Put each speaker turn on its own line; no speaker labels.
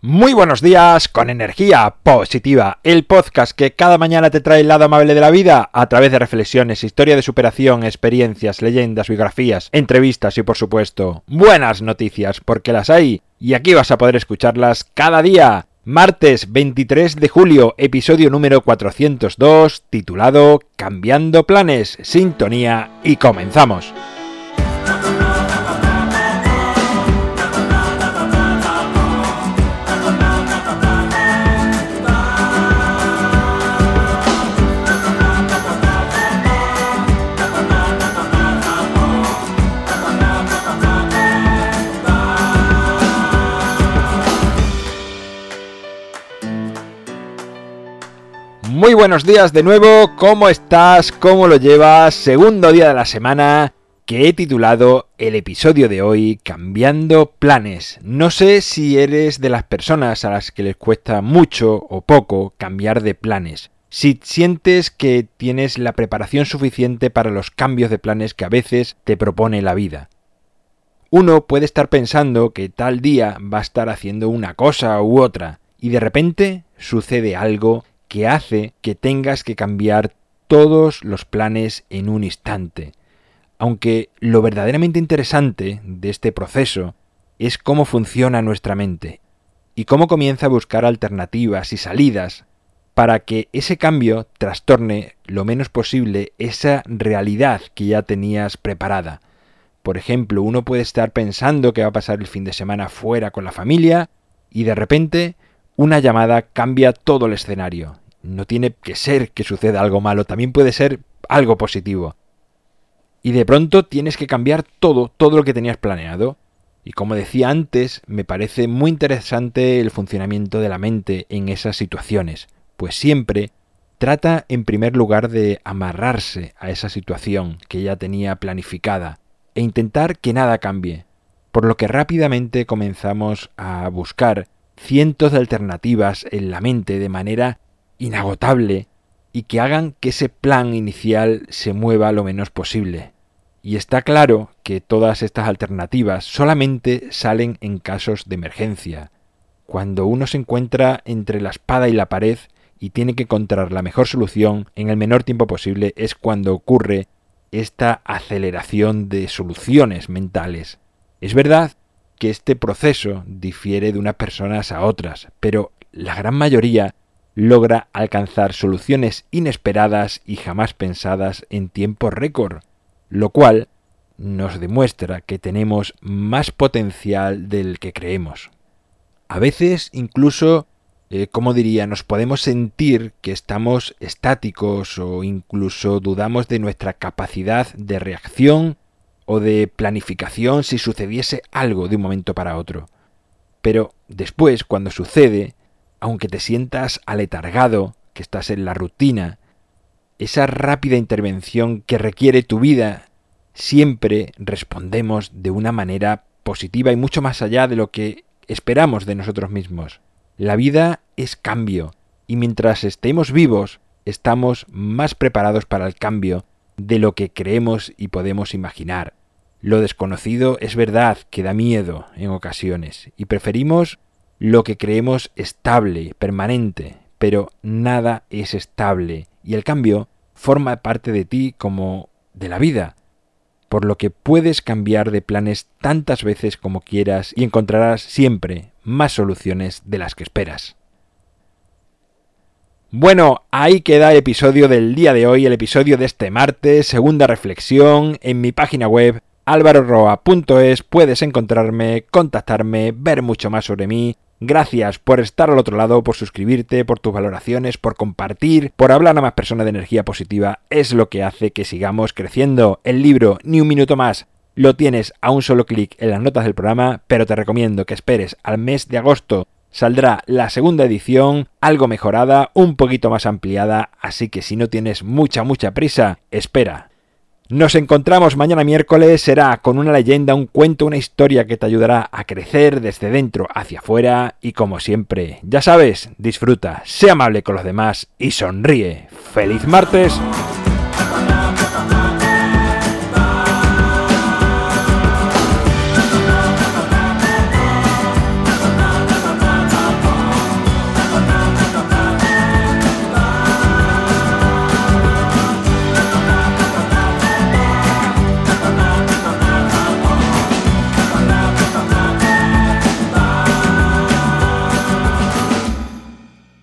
Muy buenos días con energía positiva, el podcast que cada mañana te trae el lado amable de la vida a través de reflexiones, historia de superación, experiencias, leyendas, biografías, entrevistas y por supuesto buenas noticias porque las hay y aquí vas a poder escucharlas cada día. Martes 23 de julio, episodio número 402, titulado Cambiando planes, sintonía y comenzamos. Buenos días de nuevo, ¿cómo estás? ¿Cómo lo llevas? Segundo día de la semana que he titulado el episodio de hoy Cambiando planes. No sé si eres de las personas a las que les cuesta mucho o poco cambiar de planes. Si sientes que tienes la preparación suficiente para los cambios de planes que a veces te propone la vida. Uno puede estar pensando que tal día va a estar haciendo una cosa u otra y de repente sucede algo que hace que tengas que cambiar todos los planes en un instante. Aunque lo verdaderamente interesante de este proceso es cómo funciona nuestra mente y cómo comienza a buscar alternativas y salidas para que ese cambio trastorne lo menos posible esa realidad que ya tenías preparada. Por ejemplo, uno puede estar pensando que va a pasar el fin de semana fuera con la familia y de repente una llamada cambia todo el escenario. No tiene que ser que suceda algo malo, también puede ser algo positivo. Y de pronto tienes que cambiar todo, todo lo que tenías planeado. Y como decía antes, me parece muy interesante el funcionamiento de la mente en esas situaciones, pues siempre trata en primer lugar de amarrarse a esa situación que ya tenía planificada e intentar que nada cambie, por lo que rápidamente comenzamos a buscar cientos de alternativas en la mente de manera inagotable y que hagan que ese plan inicial se mueva lo menos posible. Y está claro que todas estas alternativas solamente salen en casos de emergencia, cuando uno se encuentra entre la espada y la pared y tiene que encontrar la mejor solución en el menor tiempo posible es cuando ocurre esta aceleración de soluciones mentales. Es verdad que este proceso difiere de unas personas a otras, pero la gran mayoría logra alcanzar soluciones inesperadas y jamás pensadas en tiempo récord, lo cual nos demuestra que tenemos más potencial del que creemos. A veces incluso, eh, como diría, nos podemos sentir que estamos estáticos o incluso dudamos de nuestra capacidad de reacción o de planificación si sucediese algo de un momento para otro. Pero después, cuando sucede, aunque te sientas aletargado, que estás en la rutina, esa rápida intervención que requiere tu vida, siempre respondemos de una manera positiva y mucho más allá de lo que esperamos de nosotros mismos. La vida es cambio, y mientras estemos vivos, estamos más preparados para el cambio de lo que creemos y podemos imaginar. Lo desconocido es verdad que da miedo en ocasiones, y preferimos lo que creemos estable, permanente, pero nada es estable y el cambio forma parte de ti como de la vida, por lo que puedes cambiar de planes tantas veces como quieras y encontrarás siempre más soluciones de las que esperas. Bueno, ahí queda el episodio del día de hoy, el episodio de este martes, segunda reflexión en mi página web alvaroroa.es puedes encontrarme, contactarme, ver mucho más sobre mí, Gracias por estar al otro lado, por suscribirte, por tus valoraciones, por compartir, por hablar a más personas de energía positiva. Es lo que hace que sigamos creciendo. El libro Ni un minuto más lo tienes a un solo clic en las notas del programa, pero te recomiendo que esperes al mes de agosto. Saldrá la segunda edición, algo mejorada, un poquito más ampliada, así que si no tienes mucha, mucha prisa, espera. Nos encontramos mañana miércoles, será con una leyenda, un cuento, una historia que te ayudará a crecer desde dentro hacia afuera y como siempre, ya sabes, disfruta, sé amable con los demás y sonríe. ¡Feliz martes!